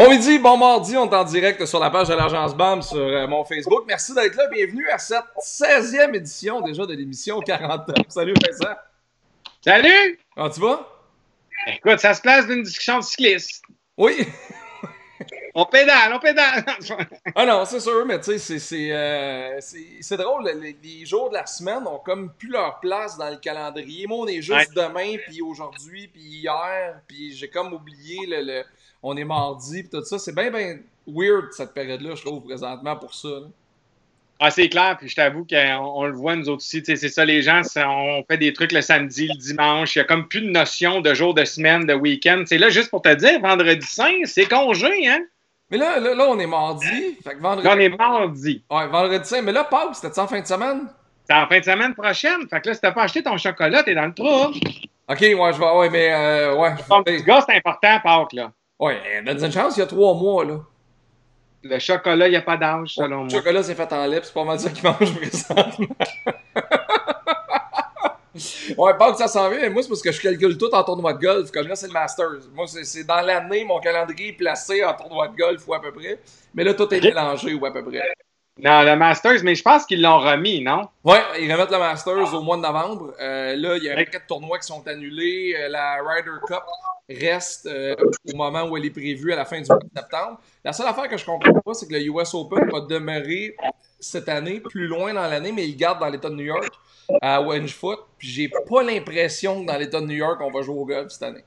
Bon midi, bon mardi, on est en direct sur la page de l'agence BAM sur euh, mon Facebook. Merci d'être là, bienvenue à cette 16e édition déjà de l'émission 40 ans. Salut Vincent. Salut! Comment tu vas? Écoute, ça se place d'une discussion de cycliste. Oui. On pédale, on pédale. ah non, c'est sûr, mais tu sais, c'est euh, c'est drôle. Les, les, jours de la semaine ont comme plus leur place dans le calendrier. Moi, on est juste demain, puis aujourd'hui, puis hier, puis j'ai comme oublié le, le on est mardi, puis tout ça. C'est bien, bien weird, cette période-là, je trouve, présentement, pour ça. Ah, c'est clair, puis je t'avoue qu'on le voit nous autres aussi. C'est ça, les gens, on fait des trucs le samedi, le dimanche. Il n'y a comme plus de notion de jour de semaine, de week-end. C'est là, juste pour te dire, vendredi saint, c'est congé, hein? Mais là, là, là, on est mardi. Fait que vendredi... Là, on est mardi. Ouais, vendredi saint. Mais là, Pâques, c'était en fin de semaine? C'est en fin de semaine prochaine. Fait que là, si t'as pas acheté ton chocolat, t'es dans le trou. OK, ouais, je vais. Ouais, mais. Euh, ouais. Ton petit gars, c'est important, Pâques, là. Ouais, donne une chance, il y a trois mois, là. Le chocolat, il n'y a pas d'âge, selon moi. Le chocolat, c'est fait en lait, c'est pas mal ça qu'il mange présentement. ouais, pas que ça s'en vient. Moi, c'est parce que je calcule tout en tournoi de golf. Comme là, c'est le Masters. Moi, c'est dans l'année, mon calendrier est placé en tournoi de golf ou à peu près. Mais là, tout est mélangé ou à peu près. Non, le Masters, mais je pense qu'ils l'ont remis, non? Ouais, ils remettent le Masters au mois de novembre. Euh, là, il y a paquet de tournois qui sont annulés. Euh, la Ryder Cup reste euh, au moment où elle est prévue à la fin du mois de septembre. La seule affaire que je comprends pas, c'est que le US Open va demeurer cette année plus loin dans l'année, mais il garde dans l'État de New York à Foot. Puis j'ai pas l'impression que dans l'État de New York, on va jouer au golf cette année.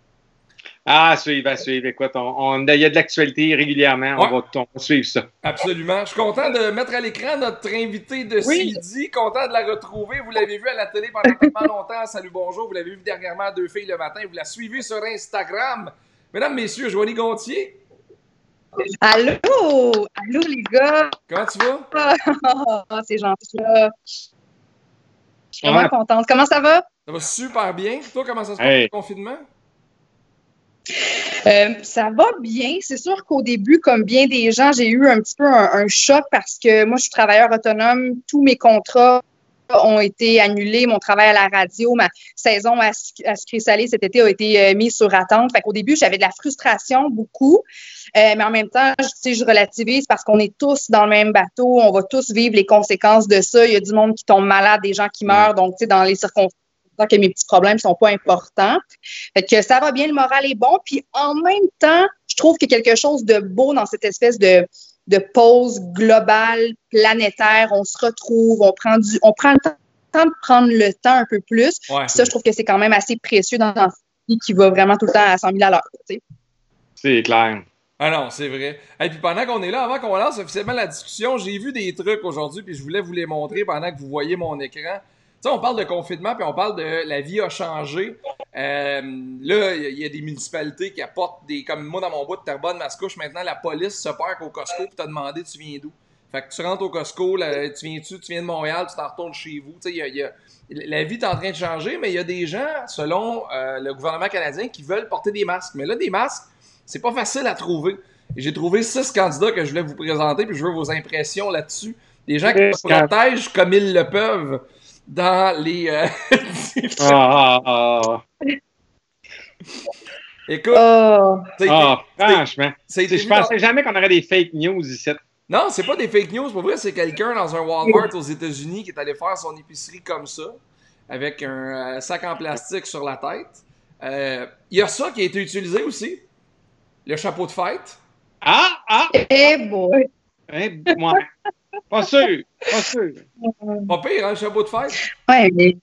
Ah, suivre, à suivre. Écoute, on, il y a de l'actualité régulièrement. On, va, suivre ça. Absolument. Je suis content de mettre à l'écran notre invité de oui. CD. Content de la retrouver. Vous l'avez vu à la télé pendant tellement longtemps. Salut, bonjour. Vous l'avez vu dernièrement à Deux filles le matin. Vous la suivez sur Instagram. Mesdames, messieurs, Joanie Gontier. Allô! Allô, les gars! Comment tu vas? Ah, c'est gentil, là. Je suis vraiment contente. Comment ça va? Ça va super bien. Toi, comment ça se passe le confinement? Euh, ça va bien. C'est sûr qu'au début, comme bien des gens, j'ai eu un petit peu un, choc parce que moi, je suis travailleur autonome. Tous mes contrats ont été annulés. Mon travail à la radio, ma saison à, à Salé cet été a été euh, mise sur attente. Fait qu'au début, j'avais de la frustration beaucoup. Euh, mais en même temps, je, je relativise parce qu'on est tous dans le même bateau. On va tous vivre les conséquences de ça. Il y a du monde qui tombe malade, des gens qui meurent. Donc, tu sais, dans les circonstances que mes petits problèmes sont pas importants. Fait que ça va bien, le moral est bon. Puis en même temps, je trouve qu'il y a quelque chose de beau dans cette espèce de, de pause globale, planétaire. On se retrouve, on prend du, on prend le temps de prendre le temps un peu plus. Ça, je trouve que c'est quand même assez précieux dans un vie qui va vraiment tout le temps à 100 000 à l'heure. C'est clair. Ah non, c'est vrai. Et puis pendant qu'on est là, avant qu'on lance officiellement la discussion, j'ai vu des trucs aujourd'hui, puis je voulais vous les montrer pendant que vous voyez mon écran on parle de confinement, puis on parle de la vie a changé. Euh, là, il y a des municipalités qui apportent des. Comme moi, dans mon bout de Terrebonne, Mascouche, maintenant, la police se perd au Costco pour te demander tu viens d'où? Fait que tu rentres au Costco, tu viens-tu, tu viens de Montréal, tu t'en retournes chez vous. Y a, y a, la vie est en train de changer, mais il y a des gens, selon euh, le gouvernement canadien, qui veulent porter des masques. Mais là, des masques, c'est pas facile à trouver. J'ai trouvé six candidats que je voulais vous présenter, puis je veux vos impressions là-dessus. Des gens qui se protègent comme ils le peuvent dans les. Euh, ah, ah, ah. Écoute. Oh. franchement. Je pensais jamais qu'on aurait des fake news ici. Non, c'est pas des fake news. Pour vrai, c'est quelqu'un dans un Walmart aux États-Unis qui est allé faire son épicerie comme ça, avec un euh, sac en plastique sur la tête. Euh, il y a ça qui a été utilisé aussi. Le chapeau de fête. Ah, ah! Eh boy! Eh, moi. Pas sûr, pas sûr. Pas pire, hein, chapeau de fête? Ouais, mais.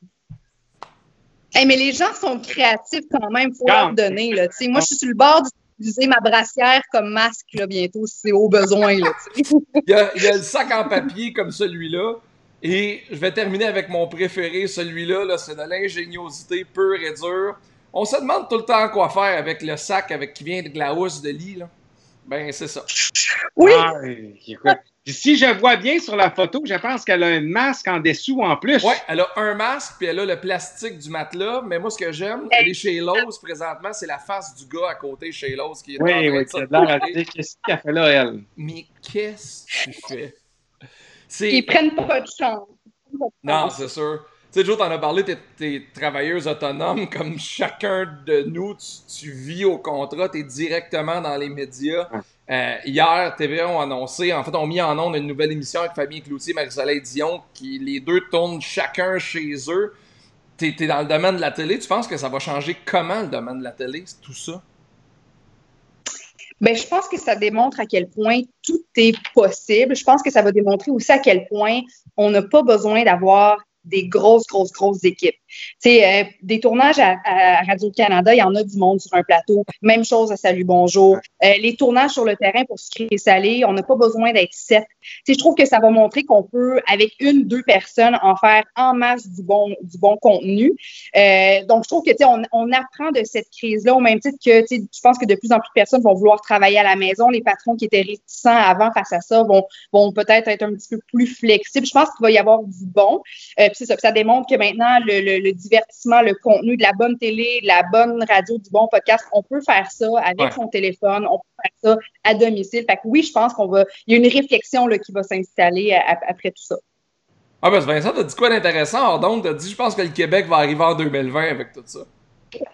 mais les gens sont créatifs quand même, il faut leur donner. Là, moi, je suis sur le bord d'utiliser ma brassière comme masque là, bientôt si c'est au besoin. Là, il, y a, il y a le sac en papier comme celui-là. Et je vais terminer avec mon préféré, celui-là, -là, c'est de l'ingéniosité pure et dure. On se demande tout le temps quoi faire avec le sac avec qui vient de la housse de lit. Là. Ben, c'est ça. Oui. Ah, si je vois bien sur la photo, je pense qu'elle a un masque en dessous en plus. Oui, elle a un masque, puis elle a le plastique du matelas. Mais moi, ce que j'aime, elle est chez Lowe's présentement, c'est la face du gars à côté chez Lowe's qui est Oui, oui, a l'air Qu'est-ce qu'elle fait là, elle? Mais qu'est-ce que tu fais? Ils prennent pas de chance. Non, c'est sûr. Tu sais, Joe, t'en as parlé, t'es, es travailleuse autonome, comme chacun de nous, tu, vis au contrat, t'es directement dans les médias. Euh, hier, TVA ont annoncé, en fait, ont mis en onde une nouvelle émission avec Fabien Cloutier et Marie-Soleil Dion, qui les deux tournent chacun chez eux. Tu es, dans le domaine de la télé, tu penses que ça va changer comment le domaine de la télé, tout ça? Ben, je pense que ça démontre à quel point tout est possible. Je pense que ça va démontrer aussi à quel point on n'a pas besoin d'avoir des grosses, grosses, grosses équipes. Euh, des tournages à, Radio-Canada, il y en a du monde sur un plateau. Même chose à Salut Bonjour. Euh, les tournages sur le terrain pour se créer salé, on n'a pas besoin d'être sept. Tu je trouve que ça va montrer qu'on peut, avec une, deux personnes, en faire en masse du bon, du bon contenu. Euh, donc, je trouve que, tu on, on apprend de cette crise-là au même titre que, tu je pense que de plus en plus de personnes vont vouloir travailler à la maison. Les patrons qui étaient réticents avant face à ça vont, vont peut-être être un petit peu plus flexibles. Je pense qu'il va y avoir du bon. Euh, puis ça, ça démontre que maintenant, le le, divertissement, le contenu, de la bonne télé, de la bonne radio, du bon podcast. On peut faire ça avec son téléphone, on peut faire ça à domicile. Fait que oui, je pense qu'on va. Il y a une réflexion là, qui va s'installer après tout ça. Ah ben Vincent, t'as dit quoi d'intéressant? Donc, t'as dit je pense que le Québec va arriver en 2020 avec tout ça.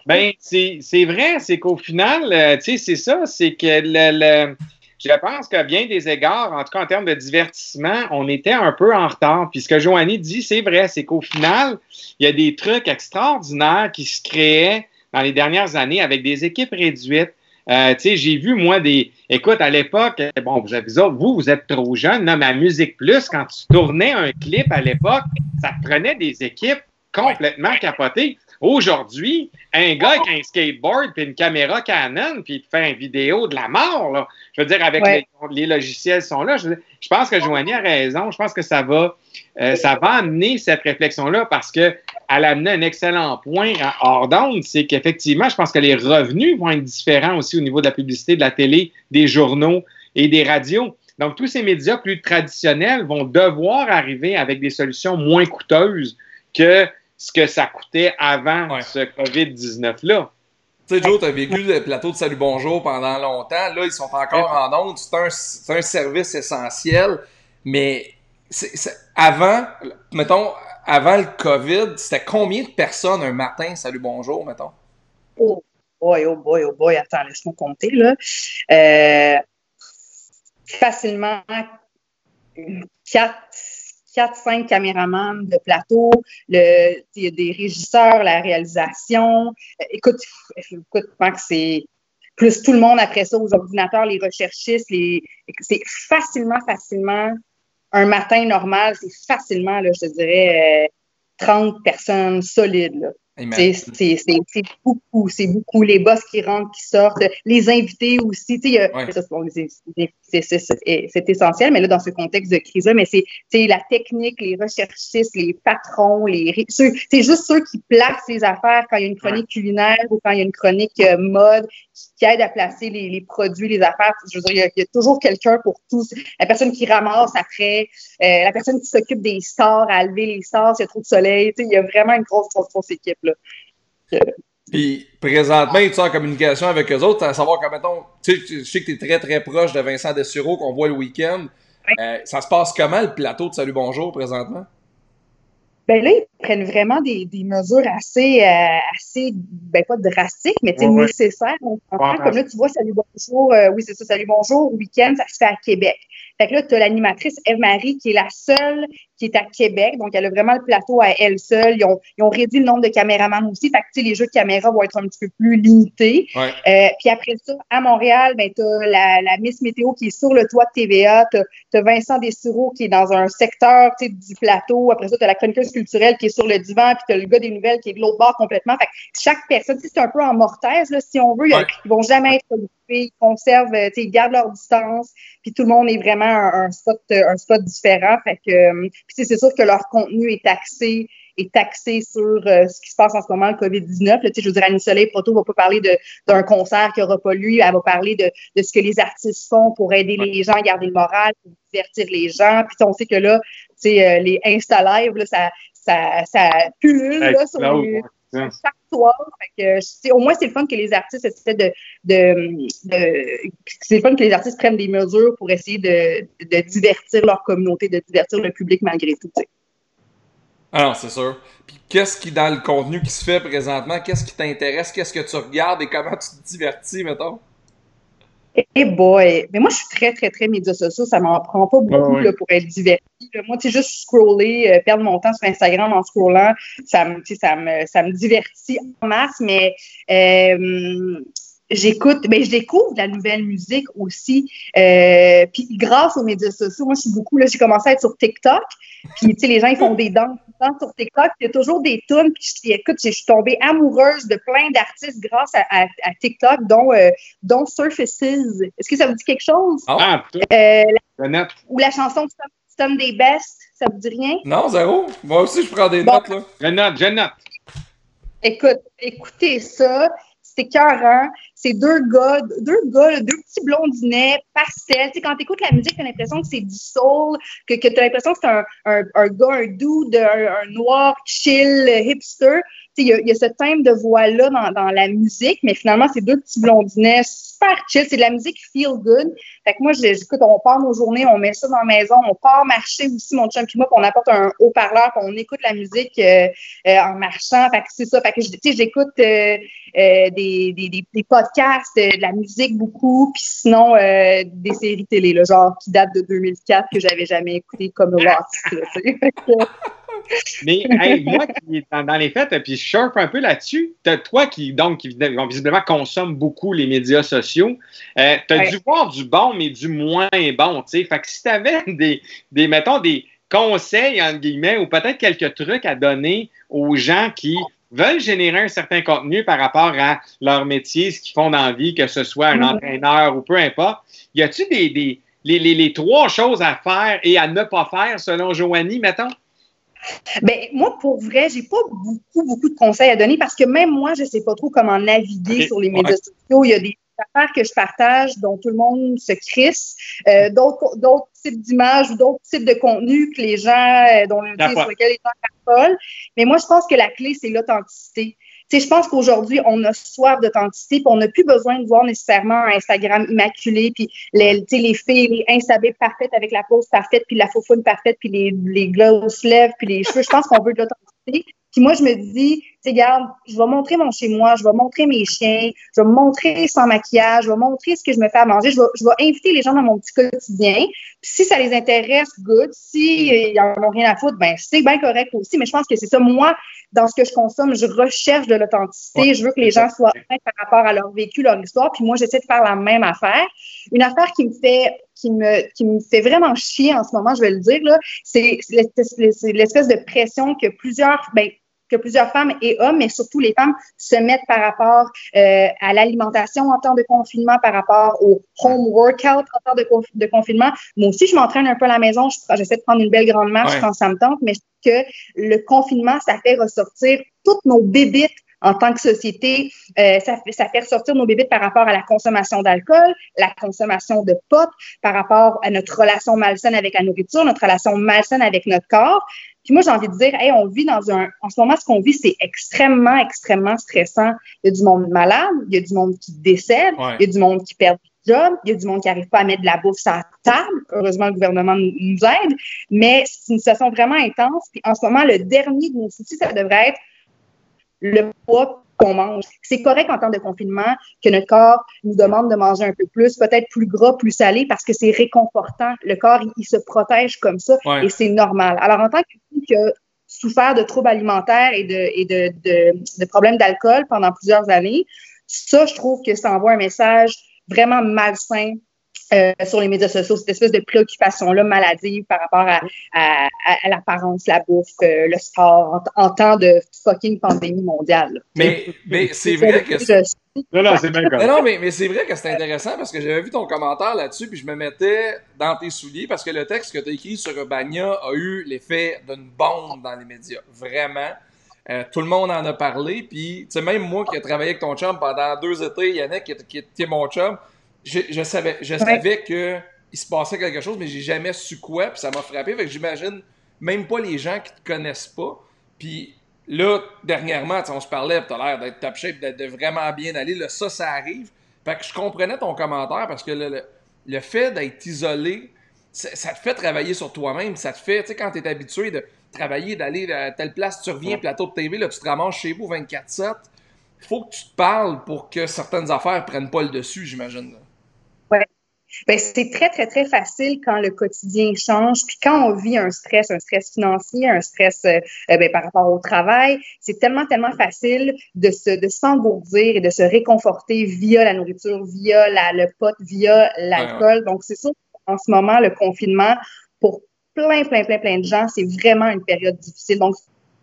Ben, c'est vrai, c'est qu'au final, euh, tu sais, c'est ça, c'est que le je pense qu'à bien des égards, en tout cas en termes de divertissement, on était un peu en retard. Puis ce que Joanie dit, c'est vrai, c'est qu'au final, il y a des trucs extraordinaires qui se créaient dans les dernières années avec des équipes réduites. Euh, tu sais, j'ai vu, moi, des. Écoute, à l'époque, bon, vous avez vous, vous êtes trop jeune, non, mais à Musique Plus, quand tu tournais un clip à l'époque, ça prenait des équipes complètement capotées. Aujourd'hui, un gars avec un skateboard puis une caméra Canon puis il te fait une vidéo de la mort, là. Je veux dire, avec les, logiciels sont là. Je, pense que Joanie a raison. Je pense que ça va, euh, ça va amener cette réflexion-là parce qu'elle a amené un excellent point hors d'onde, c'est qu'effectivement, je pense que les revenus vont être différents aussi au niveau de la publicité, de la télé, des journaux et des radios. Donc, tous ces médias plus traditionnels vont devoir arriver avec des solutions moins coûteuses que ce que ça coûtait avant ce COVID-19-là. Tu sais, Joe, tu as vécu le plateau de Salut Bonjour pendant longtemps. Là, ils sont encore en onde. C'est un, un, service essentiel. Mais avant, mettons, avant le COVID, c'était combien de personnes un matin, Salut Bonjour, mettons? Oh boy, oh boy, oh boy. Attends, laisse-moi compter, là. Euh, facilement 4, quatre, cinq caméramans de plateau, il y a des régisseurs, la réalisation. Écoute, écoute, que c'est plus tout le monde après ça aux ordinateurs, les recherchistes, les, c'est facilement, facilement un matin normal, c'est facilement, là, je dirais, 30 euh, personnes solides. C'est beaucoup, c'est beaucoup. Les boss qui rentrent, qui sortent, les invités aussi. C'est essentiel, mais là, dans ce contexte de crise-là, mais c'est la technique, les recherchistes, les patrons, les c'est juste ceux qui placent les affaires quand il y a une chronique culinaire ou quand il y a une chronique euh, mode qui aide à placer les, les, produits, les affaires. Je veux dire, il y a, toujours quelqu'un pour tous. La personne qui ramasse après, euh, la personne qui s'occupe des stars, à lever les stars s'il y a trop de soleil. Il y a vraiment une grosse, grosse, grosse équipe. Là. Puis présentement, tu es en communication avec eux autres, à savoir que, mettons, tu sais, je sais que tu es très très proche de Vincent Dessureau qu'on voit le week-end. Euh, ça se passe comment le plateau de Salut Bonjour présentement? Ben là, ils prennent vraiment des, des mesures assez, euh, assez, ben pas drastiques, mais ouais, nécessaires. comme là, tu vois, Salut Bonjour, euh, oui, c'est ça, Salut Bonjour, week-end, ça se fait à Québec. Fait que là, tu as l'animatrice Eve-Marie qui est la seule qui est à Québec. Donc, elle a vraiment le plateau à elle seule. Ils ont, ils ont réduit le nombre de caméramans aussi. Fait que, les jeux de caméra vont être un petit peu plus limités. Euh, puis après ça, à Montréal, ben, tu as la, la, Miss Météo qui est sur le toit de TVA. Tu as, Vincent Dessureau qui est dans un secteur du plateau. Après ça, tu as la chroniqueuse culturelle qui est sur le divan. Puis tu as le gars des nouvelles qui est de l'autre bord complètement. Fait que chaque personne, c'est un peu en mortaise, là, si on veut. Ils, ils vont jamais être ils conservent, euh, ils gardent leur distance, puis tout le monde est vraiment un, spot, euh, un spot différent. Fait que, euh, c'est sûr que leur contenu est axé est axé sur ce qui se passe en ce moment, le COVID-19. je veux dire, Annie Soleil Proto va pas parler d'un concert qu'il aura pas lu, elle va parler de, de, ce que les artistes font pour aider les gens à garder le moral, pour divertir les gens. Puis on sait que là, euh, les Insta Live, là, ça, ça, ça pullule là, sur les, chaque soir. au moins, c'est le fun que les artistes essaient de. de, c'est le fun que les artistes prennent des mesures pour essayer de, de divertir leur communauté, de divertir le public malgré tout. Alors, c'est sûr. Puis qu'est-ce qui, dans le contenu qui se fait présentement, qu'est-ce qui t'intéresse, qu'est-ce que tu regardes et comment tu te divertis, mettons? Eh boy! Mais moi, je suis très, très, très médias sociaux. Ça m'en prend pas beaucoup pour être diverti. Moi, tu sais, juste scroller, euh, perdre mon temps sur Instagram en scrollant, ça me, ça me, ça me divertit en masse, mais euh, j'écoute, mais ben, je découvre de la nouvelle musique aussi. Euh, puis grâce aux médias sociaux, moi, je suis beaucoup, là, j'ai commencé à être sur TikTok. Puis, tu sais, les gens, ils font des danses sur TikTok. Il y a toujours des tunes. Puis, écoute, je suis tombée amoureuse de plein d'artistes grâce à, TikTok, dont, euh, dont Surfaces. Est-ce que ça vous dit quelque chose? Ah, euh, la, Ou la chanson Stone des Best, ça vous dit rien? Non, zéro. Moi aussi, je prends des notes, là. Je note, je note. Écoute, écoutez ça c'est écœurant. C'est deux gars, deux gars, deux petits blondinets, pastel. Tu sais, quand tu écoutes la musique, tu as l'impression que c'est du soul, que, que tu as l'impression que c'est un, un, gars, un dude, un noir, chill, hipster. Il y, y, a ce thème de voix-là dans, dans, la musique, mais finalement, c'est deux petits blondinets super chill. C'est de la musique feel good. Fait que moi, j'écoute, on part nos journées, on met ça dans la maison, on part marcher aussi, mon chum et moi, puis on apporte un haut-parleur, puis on écoute la musique euh, euh, en marchant. Fait que c'est ça. Fait que, tu sais, j'écoute euh, des, des, des, des, podcasts, de la musique beaucoup, puis sinon, des séries télé, là, genre qui datent de 2004 que j'avais jamais écouté comme Lost. Mais moi qui est dans, les fêtes, puis je surfe un peu là-dessus, toi qui, donc, qui, visiblement consomme beaucoup les médias sociaux, euh, tu as dû voir du bon, mais du moins bon. sais. Fait que si tu avais des, des, mettons, des conseils, entre guillemets, ou peut-être quelques trucs à donner aux gens qui veulent générer un certain contenu par rapport à leur métier, ce qu'ils font dans la vie, que ce soit un mm-hmm. entraîneur ou peu importe, y a-tu des, des les, les, les, trois choses à faire et à ne pas faire selon Joanie, mettons? Ben, moi, pour vrai, j'ai pas beaucoup, beaucoup de conseils à donner parce que même moi, je sais pas trop comment naviguer sur les médias sociaux. Il y a des affaires que je partage dont tout le monde se crisse, euh, d'autres types d'images ou d'autres types de contenus que les gens, euh, dont, sur lesquels les gens parlent. Mais moi, je pense que la clé, c'est l'authenticité sais, je pense qu'aujourd'hui, on a soif d'authenticité, puis on n'a plus besoin de voir nécessairement un Instagram immaculé, puis les, les filles, les installées parfaites avec la pose parfaite, puis la faufoune parfaite, puis les, les gloss lèvres, puis les cheveux. Je pense qu'on veut de l'authenticité. Puis moi, je me dis, tu sais, regarde, je vais montrer mon chez moi, je vais montrer mes chiens, je vais me montrer sans maquillage, je vais montrer ce que je me fais à manger, je vais, je vais inviter les gens dans mon petit quotidien. Puis si ça les intéresse, good. Si ils en ont rien à foutre, ben c'est bien correct aussi. Mais je pense que c'est ça. Moi, dans ce que je consomme, je recherche de l'authenticité. je veux que les gens soient honnêtes par rapport à leur vécu, leur histoire. Puis moi, j'essaie de faire la même affaire. Une affaire qui me fait qui me, qui me fait vraiment chier en ce moment, je vais le dire, là, c'est l'espèce de pression que plusieurs, ben, que plusieurs femmes et hommes, mais surtout les femmes, se mettent par rapport euh, à l'alimentation en temps de confinement, par rapport au home workout en temps de, de confinement. Moi aussi, je m'entraîne un peu à la maison. J'essaie de prendre une belle grande marche quand ça me tente, mais je que le confinement, ça fait ressortir toutes nos bébites en tant que société, euh, ça, fait, ça fait ressortir nos bébites par rapport à la consommation d'alcool, la consommation de pot, par rapport à notre relation malsaine avec la nourriture, notre relation malsaine avec notre corps. Puis moi, j'ai envie de dire, hey, on vit dans un. En ce moment, ce qu'on vit, c'est extrêmement, extrêmement stressant. Il y a du monde malade, il y a du monde qui décède, il y a du monde qui perd du job, il y a du monde qui n'arrive pas à mettre de la bouffe sur la table. Heureusement, le gouvernement nous aide, mais c'est une situation vraiment intense. Puis en ce moment, le dernier de nos soucis, ça devrait être le poids qu'on mange. C'est correct en temps de confinement que notre corps nous demande de manger un peu plus, peut-être plus gras, plus salé, parce que c'est réconfortant. Le corps, il, se protège comme ça et c'est normal. Alors, en tant que qui a souffert de troubles alimentaires et de, problèmes d'alcool pendant plusieurs années, ça, je trouve que ça envoie un message vraiment malsain euh, sur les médias sociaux, cette espèce de préoccupation-là maladive par rapport à, à, à, l'apparence, la bouffe, euh, le sport, en, temps de fucking pandémie mondiale. Mais, mais c'est vrai que... Non, non, c'est bien Non, mais, mais c'est vrai que c'est intéressant parce que j'avais vu ton commentaire là-dessus, puis je me mettais dans tes souliers parce que le texte que tu as écrit sur Urbania a eu l'effet d'une bombe dans les médias. Vraiment. Euh, tout le monde en a parlé, puis tu sais, même moi qui ai travaillé avec ton chum pendant deux étés, Yannick, qui, qui était mon chum, je, savais, je savais que il se passait quelque chose, mais j'ai jamais su quoi, puis ça m'a frappé. Fait que j'imagine même pas les gens qui te connaissent pas. Puis là, dernièrement, on se parlait, tu as l'air d'être top shape, de, vraiment bien aller. Là, ça, ça arrive. Fait que je comprenais ton commentaire parce que le, le, fait d'être isolé, ça, te fait travailler sur toi-même. Ça te fait, tu sais, quand tu es habitué de travailler, d'aller à telle place, tu reviens, plateau de TV, là, tu te ramasses chez vous 24-7. Il faut que tu te parles pour que certaines affaires prennent pas le dessus, j'imagine. Ben, c'est très, très, très facile quand le quotidien change. Puis quand on vit un stress, un stress financier, un stress euh, euh, ben, par rapport au travail, c'est tellement, tellement facile de se de s'engourdir et de se réconforter via la nourriture, via la, le pot, via l'alcool. Donc, c'est sûr en ce moment, le confinement, pour plein, plein, plein, plein de gens, c'est vraiment une période difficile. Donc,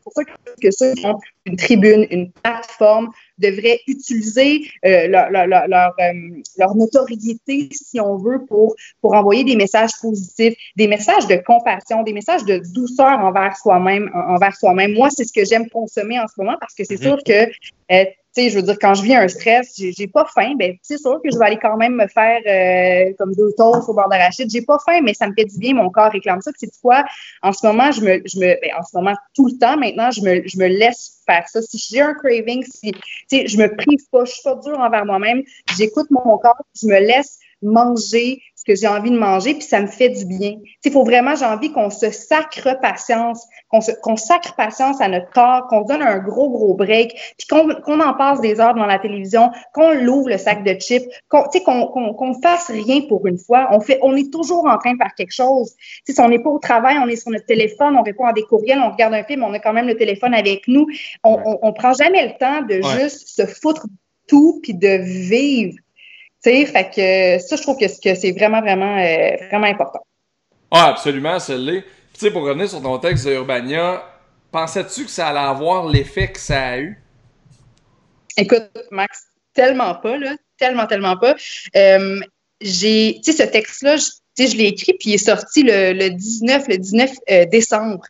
pour ça que ceux qui ont une tribune, une plateforme, devraient utiliser euh, leur, leur, leur, euh, leur, notoriété, si on veut, pour, pour envoyer des messages positifs, des messages de compassion, des messages de douceur envers soi-même. Envers soi-même. Moi, c'est ce que j'aime consommer en ce moment parce que c'est mhm. sûr que euh, sais, je veux dire, quand je vis un stress, j'ai pas faim, ben c'est sûr que je vais aller quand même me faire euh, comme deux toasts au bord d'arachide. J'ai pas faim, mais ça me fait du bien, mon corps réclame ça. C'est quoi? En ce moment, je me, je me, ben, en ce moment, tout le temps, maintenant, je me, je me laisse faire ça. Si j'ai un craving, si, tu sais, je me prive pas, je suis pas dure envers moi-même, j'écoute mon corps, je me laisse manger que j'ai envie de manger, puis ça me fait du bien. Il faut vraiment, j'ai envie qu'on se sacre patience, qu'on sacre patience à notre corps, qu'on donne un gros, gros break, puis qu'on en passe des heures dans la télévision, qu'on l'ouvre le sac de chips, qu'on qu'on fasse rien pour une fois. On, fait, on est toujours en train de faire quelque chose. si on n'est pas au travail, on est sur notre téléphone, on répond à des courriels, on regarde un film, on a quand même le téléphone avec nous. On, on prend jamais le temps de juste se foutre tout puis de vivre sais, fait que ça, je trouve que, c'est vraiment, vraiment, euh, vraiment important. Ah, absolument, ça l'est. Tu sais, pour revenir sur ton texte de Urbania, pensais-tu que ça allait avoir l'effet que ça a eu? Écoute, Max, tellement pas, là. Tellement, tellement pas. Euh, j'ai, tu sais, ce texte-là, sais, je l'ai écrit, puis il est sorti le, le 19, le 19 euh, décembre.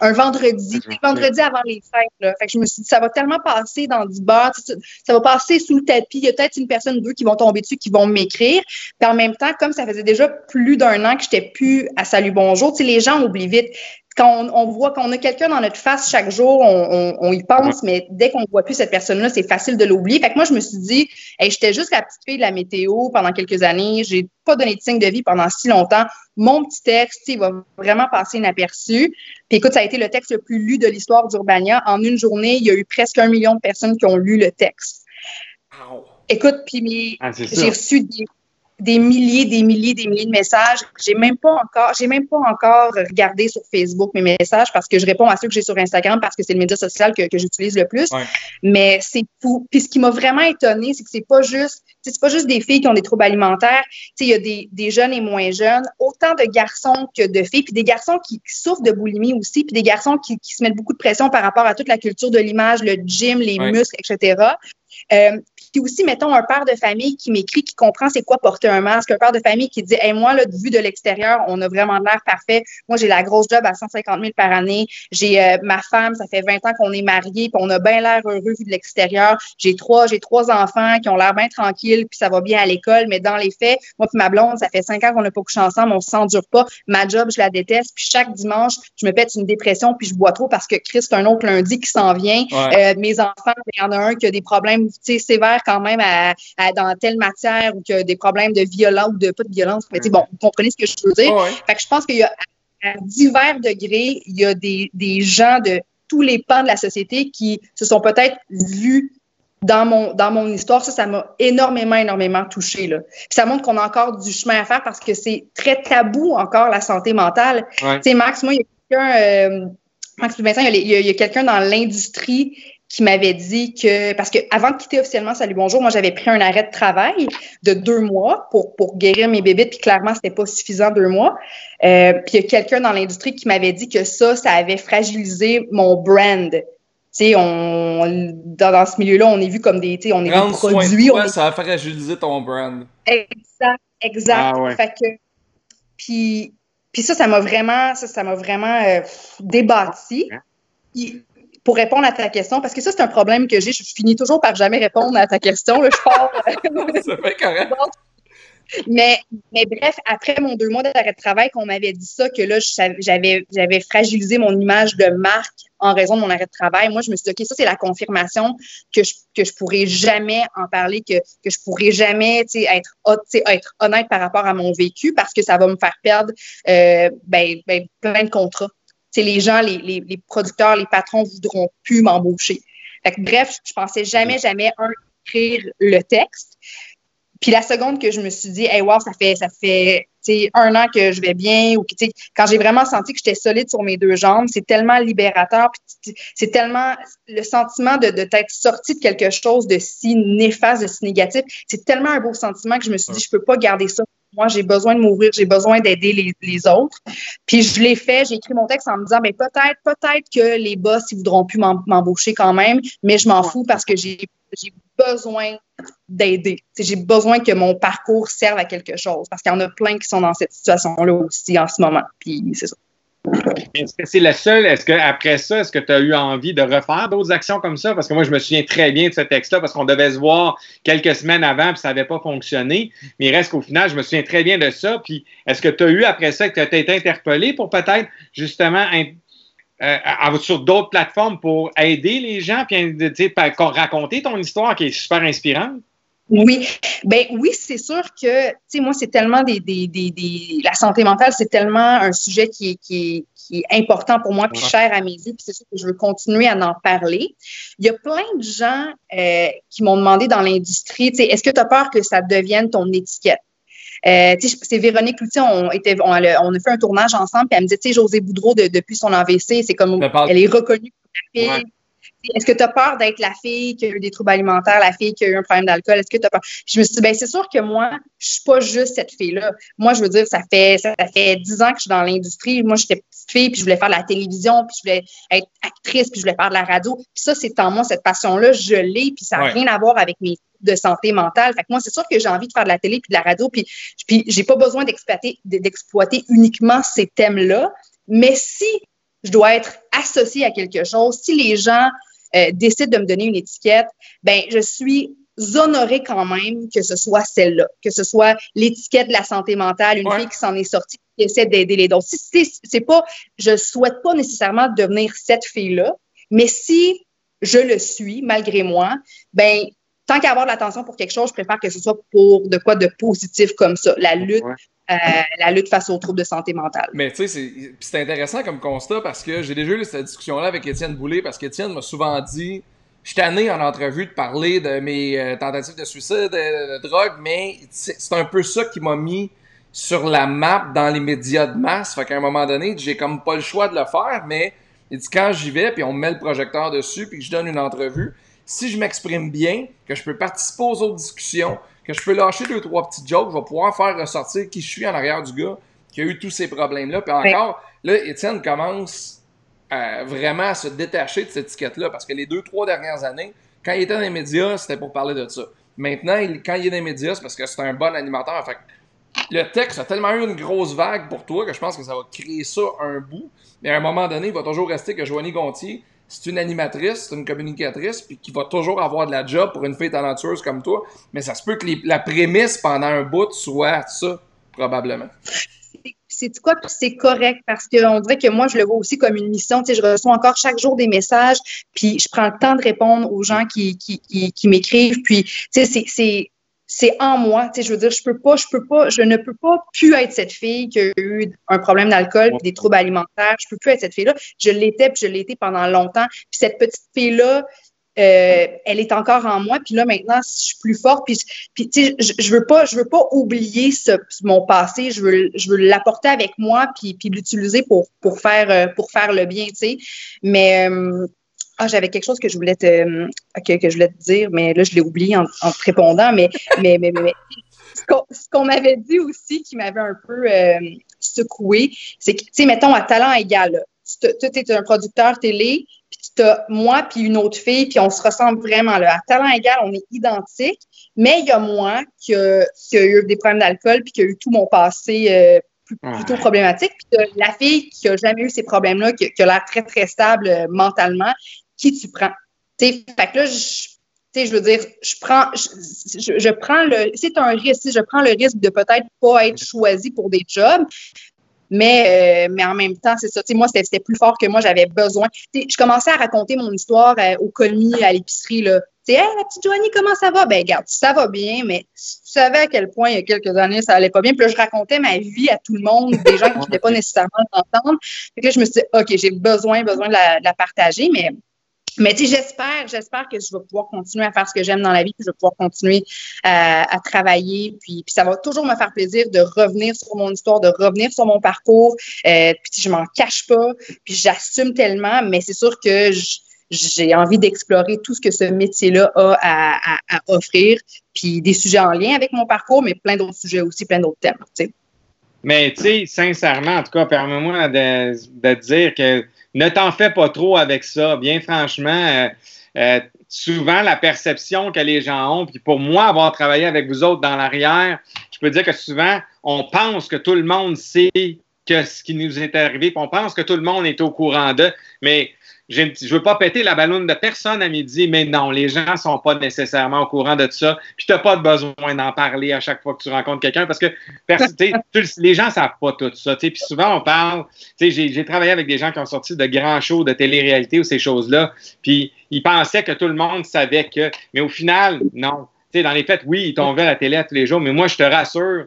Un vendredi, vendredi avant les fêtes. Là. Fait que je me suis dit, ça va tellement passer dans du bar, ça va passer sous le tapis. Il y a peut-être une personne ou deux qui vont tomber dessus, qui vont m'écrire. Puis en même temps, comme ça faisait déjà plus d'un an que je n'étais plus à Salut Bonjour, tu sais, les gens oublient vite quand on, voit qu'on a quelqu'un dans notre face chaque jour, on, y pense, mais dès qu'on ne voit plus cette personne-là, c'est facile de l'oublier. Fait que moi, je me suis dit, hey, j'étais juste la petite fille de la météo pendant quelques années. J'ai pas donné de signe de vie pendant si longtemps. Mon petit texte, il va vraiment passer inaperçu. Puis écoute, ça a été le texte le plus lu de l'histoire d'Urbania. En une journée, il y a eu presque un million de personnes qui ont lu le texte. Écoute, puis ah, j'ai reçu des des milliers, des milliers, des milliers de messages. J'ai même pas encore, j'ai même pas encore regardé sur Facebook mes messages parce que je réponds à ceux que j'ai sur Instagram parce que c'est le média social que, que j'utilise le plus. Mais c'est fou. Puis ce qui m'a vraiment étonné, c'est que c'est pas juste, c'est pas juste des filles qui ont des troubles alimentaires. Tu sais, il y a des, des, jeunes et moins jeunes, autant de garçons que de filles, puis des garçons qui, souffrent de boulimie aussi, puis des garçons qui, qui, se mettent beaucoup de pression par rapport à toute la culture de l'image, le gym, les muscles, etc. Euh, puis aussi, mettons, un père de famille qui m'écrit, qui comprend c'est quoi porter un masque, un père de famille qui dit hey, moi, là, vu de l'extérieur, on a vraiment l'air parfait. Moi, j'ai la grosse job à 150 000 par année. J'ai euh, ma femme, ça fait 20 ans qu'on est mariés, puis on a bien l'air heureux vu de l'extérieur. J'ai trois, j'ai trois enfants qui ont l'air bien tranquilles, puis ça va bien à l'école, mais dans les faits, moi puis ma blonde, ça fait cinq ans qu'on n'a pas couché ensemble, on s'endure pas. Ma job, je la déteste, puis chaque dimanche, je me pète une dépression, puis je bois trop parce que Chris, c'est un autre lundi qui s'en vient. Euh, mes enfants, il y en a un qui a des problèmes sévères quand même à, dans telle matière ou que des problèmes de violence ou de pas de violence. Mais bon, vous comprenez ce que je veux dire. Fait que je pense qu'il y a à divers degrés, il y a des, des gens de tous les pans de la société qui se sont peut-être vus dans mon, dans mon histoire, ça, ça m'a énormément, énormément touché. Là. ça montre qu'on a encore du chemin à faire parce que c'est très tabou encore la santé mentale. Tu sais, Max, moi, il y a quelqu'un, euh, Max Vincent, il y a, a quelqu'un dans l'industrie qui m'avait dit que, parce que avant de quitter officiellement Salut Bonjour, moi, j'avais pris un arrêt de travail de deux mois pour, pour guérir mes bébés, puis clairement, c'était pas suffisant deux mois. Euh, puis il y a quelqu'un dans l'industrie qui m'avait dit que ça, ça avait fragilisé mon brand. Tu sais, on, dans, ce milieu-là, on est vu comme des, on est des produits. Ça a fragilisé ton brand. Exact, exact. Ah, fait que, puis, puis ça, ça m'a vraiment, ça, ça m'a vraiment euh, débattu pour répondre à ta question, parce que ça, c'est un problème que j'ai. Je finis toujours par jamais répondre à ta question. Là, je pars. fait correct. Mais, mais bref, après mon deux mois d'arrêt de travail, qu'on m'avait dit ça, que là, j'avais, j'avais fragilisé mon image de marque en raison de mon arrêt de travail. Moi, je me suis dit, OK, ça, c'est la confirmation que je, que je pourrais jamais en parler, que, que je pourrais jamais être, être honnête par rapport à mon vécu parce que ça va me faire perdre euh, ben, ben, plein de contrats les gens, les, les, producteurs, les patrons voudront plus m'embaucher. bref, je pensais jamais, jamais, un, écrire le texte. Puis la seconde que je me suis dit, hey, wow, ça fait, ça fait un an que je vais bien, ou quand j'ai vraiment senti que j'étais solide sur mes deux jambes, c'est tellement libérateur, c'est tellement le sentiment de, de t'être sorti de quelque chose de si néfaste, de si négatif. C'est tellement un beau sentiment que je me suis dit, je peux pas garder ça moi, j'ai besoin de m'ouvrir, j'ai besoin d'aider les, les, autres. Puis je l'ai fait, j'ai écrit mon texte en me disant, mais ben, peut-être, peut-être que les boss, ils voudront plus m'embaucher quand même, mais je m'en fous parce que j'ai besoin d'aider. J'ai besoin que mon parcours serve à quelque chose parce qu'il y en a plein qui sont dans cette situation-là aussi en ce moment. Puis c'est ça. Est-ce que c'est le seul? Est-ce qu'après ça, est-ce que tu as eu envie de refaire d'autres actions comme ça? Parce que moi, je me souviens très bien de ce texte-là parce qu'on devait se voir quelques semaines avant puis ça n'avait pas fonctionné. Mais il reste qu'au final, je me souviens très bien de ça. Puis est-ce que tu as eu après ça que tu as été interpellé pour peut-être justement euh, sur d'autres plateformes pour aider les gens puis raconter ton histoire qui est super inspirante? Oui, ben oui, c'est sûr que, tu sais, moi, c'est tellement des, des, des, des, la santé mentale, c'est tellement un sujet qui est, qui est, qui est important pour moi, puis cher à mes yeux, puis c'est sûr que je veux continuer à en parler. Il y a plein de gens euh, qui m'ont demandé dans l'industrie, tu sais, est-ce que tu as peur que ça devienne ton étiquette? Euh, c'est Véronique Cloutier, on, était, on, a, on, a, fait un tournage ensemble, puis elle me dit, tu sais, José Boudreau, depuis son AVC, c'est comme, elle est reconnue est-ce que tu as peur d'être la fille qui a eu des troubles alimentaires, la fille qui a eu un problème d'alcool? Est-ce que tu as peur? je me suis dit, ben, c'est sûr que moi, je suis pas juste cette fille-là. Moi, je veux dire, ça fait, ça fait dix ans que je suis dans l'industrie. Moi, j'étais petite fille, puis je voulais faire de la télévision, puis je voulais être actrice, puis je voulais faire de la radio. Puis ça, c'est en moi, cette passion-là, je l'ai, puis ça n'a rien à voir avec mes de santé mentale. Fait que moi, c'est sûr que j'ai envie de faire de la télé puis de la radio, puis, puis j'ai pas besoin d'exploiter, d'exploiter uniquement ces thèmes-là. Mais si je dois être associée à quelque chose, si les gens euh, décide de me donner une étiquette, ben je suis honorée quand même que ce soit celle-là, que ce soit l'étiquette de la santé mentale, une fille qui s'en est sortie, qui essaie d'aider les autres. Si c'est pas, je souhaite pas nécessairement devenir cette fille-là, mais si je le suis malgré moi, ben tant qu'à avoir de l'attention pour quelque chose, je préfère que ce soit pour de quoi de positif comme ça, la lutte euh, la lutte face aux troubles de santé mentale. Mais tu sais, c'est intéressant comme constat parce que j'ai déjà eu cette discussion-là avec Étienne Boulay parce qu'Étienne m'a souvent dit je suis tanné en entrevue de parler de mes euh, tentatives de suicide, de, drogue, mais c'est un peu ça qui m'a mis sur la map dans les médias de masse. Fait qu'à un moment donné, j'ai comme pas le choix de le faire, mais il dit quand j'y vais, puis on me met le projecteur dessus, puis je donne une entrevue, si je m'exprime bien, que je peux participer aux autres discussions, que je peux lâcher deux, trois petits jokes, je vais pouvoir faire ressortir qui je suis en arrière du gars qui a eu tous ces problèmes-là. Puis encore, là, Étienne commence vraiment à se détacher de cette étiquette-là parce que les deux, trois dernières années, quand il était dans les médias, c'était pour parler de ça. Maintenant, quand il est dans les médias, c'est parce que c'est un bon animateur. Fait le texte a tellement eu une grosse vague pour toi que je pense que ça va créer ça un bout. Mais à un moment donné, il va toujours rester que Joanie Gontier, c'est une animatrice, c'est une communicatrice, puis qui va toujours avoir de la job pour une fille talentueuse comme toi. Mais ça se peut que la prémisse pendant un bout soit ça, probablement. C'est quoi, c'est correct? Parce qu'on dirait que moi, je le vois aussi comme une mission. Tu sais, je reçois encore chaque jour des messages, puis je prends le temps de répondre aux gens qui, qui, qui m'écrivent. Puis, tu sais, c'est c'est en moi. Tu sais, je veux dire, je peux pas, je peux pas, je ne peux pas plus être cette fille qui a eu un problème d'alcool, des troubles alimentaires. Je peux plus être cette fille-là. Je l'étais, puis je l'étais pendant longtemps. Puis cette petite fille-là, euh, elle est encore en moi. Puis là, maintenant, je suis plus forte. Puis, puis tu sais, je, je, veux pas, je veux pas oublier ce, mon passé. Je veux, je veux l'apporter avec moi, puis, puis l'utiliser pour, pour faire, euh, pour faire le bien, tu sais. Mais euh, ah, j'avais quelque chose que je voulais te, euh, que, je voulais te dire, mais là, je l'ai oublié en, te répondant. Mais, mais, mais, mais ce qu'on m'avait dit aussi qui m'avait un peu euh, secoué, c'est que, tu sais, mettons, à talent égal, tu es un producteur télé, puis tu as moi puis une autre fille, puis on se ressemble vraiment. Là. À talent égal, on est identiques, mais il y a moi qui a, eu des problèmes d'alcool, puis qui a eu tout mon passé euh, plutôt problématique. Puis la fille qui a jamais eu ces problèmes-là, qui, qui, a l'air très, très stable mentalement, qui tu prends. T'sais, fait que là, je, je veux dire, je prends, je, je, prends le, c'est un risque, je prends le risque de peut-être pas être choisi pour des jobs, mais, euh, mais en même temps, c'est ça. moi, c'était plus fort que moi. J'avais besoin. je commençais à raconter mon histoire euh, au commis, à l'épicerie. Là. hey, la petite Joanie, comment ça va? Ben, regarde, ça va bien, mais tu savais à quel point, il y a quelques années, ça allait pas bien. Puis là, je racontais ma vie à tout le monde, des gens qui n'étaient pas nécessairement l'entendre. Fait que là, je me suis dit, OK, j'ai besoin, besoin de la, de la partager, mais mais tu sais, j'espère, j'espère que je vais pouvoir continuer à faire ce que j'aime dans la vie, que je vais pouvoir continuer euh, à travailler, puis, puis ça va toujours me faire plaisir de revenir sur mon histoire, de revenir sur mon parcours. Euh, puis je m'en cache pas, puis j'assume tellement, mais c'est sûr que j'ai envie d'explorer tout ce que ce métier-là a à, à, à, offrir, puis des sujets en lien avec mon parcours, mais plein d'autres sujets aussi, plein d'autres thèmes. Mais tu sais, sincèrement, en tout cas, permets-moi de, dire que ne t'en fais pas trop avec ça. Bien franchement, euh, euh, souvent la perception que les gens ont, puis pour moi, avoir travaillé avec vous autres dans l'arrière, je peux dire que souvent, on pense que tout le monde sait que ce qui nous est arrivé, puis on pense que tout le monde est au courant d'eux, mais je ne veux pas péter la ballonne de personne à midi, mais non, les gens ne sont pas nécessairement au courant de ça. Puis tu n'as pas besoin d'en parler à chaque fois que tu rencontres quelqu'un parce que les gens ne savent pas tout ça. Puis souvent, on parle, j'ai travaillé avec des gens qui ont sorti de grands shows de télé-réalité ou ces choses-là, puis ils pensaient que tout le monde savait que, mais au final, non. dans les faits, oui, ils tombaient à la télé tous les jours, mais moi, je te rassure,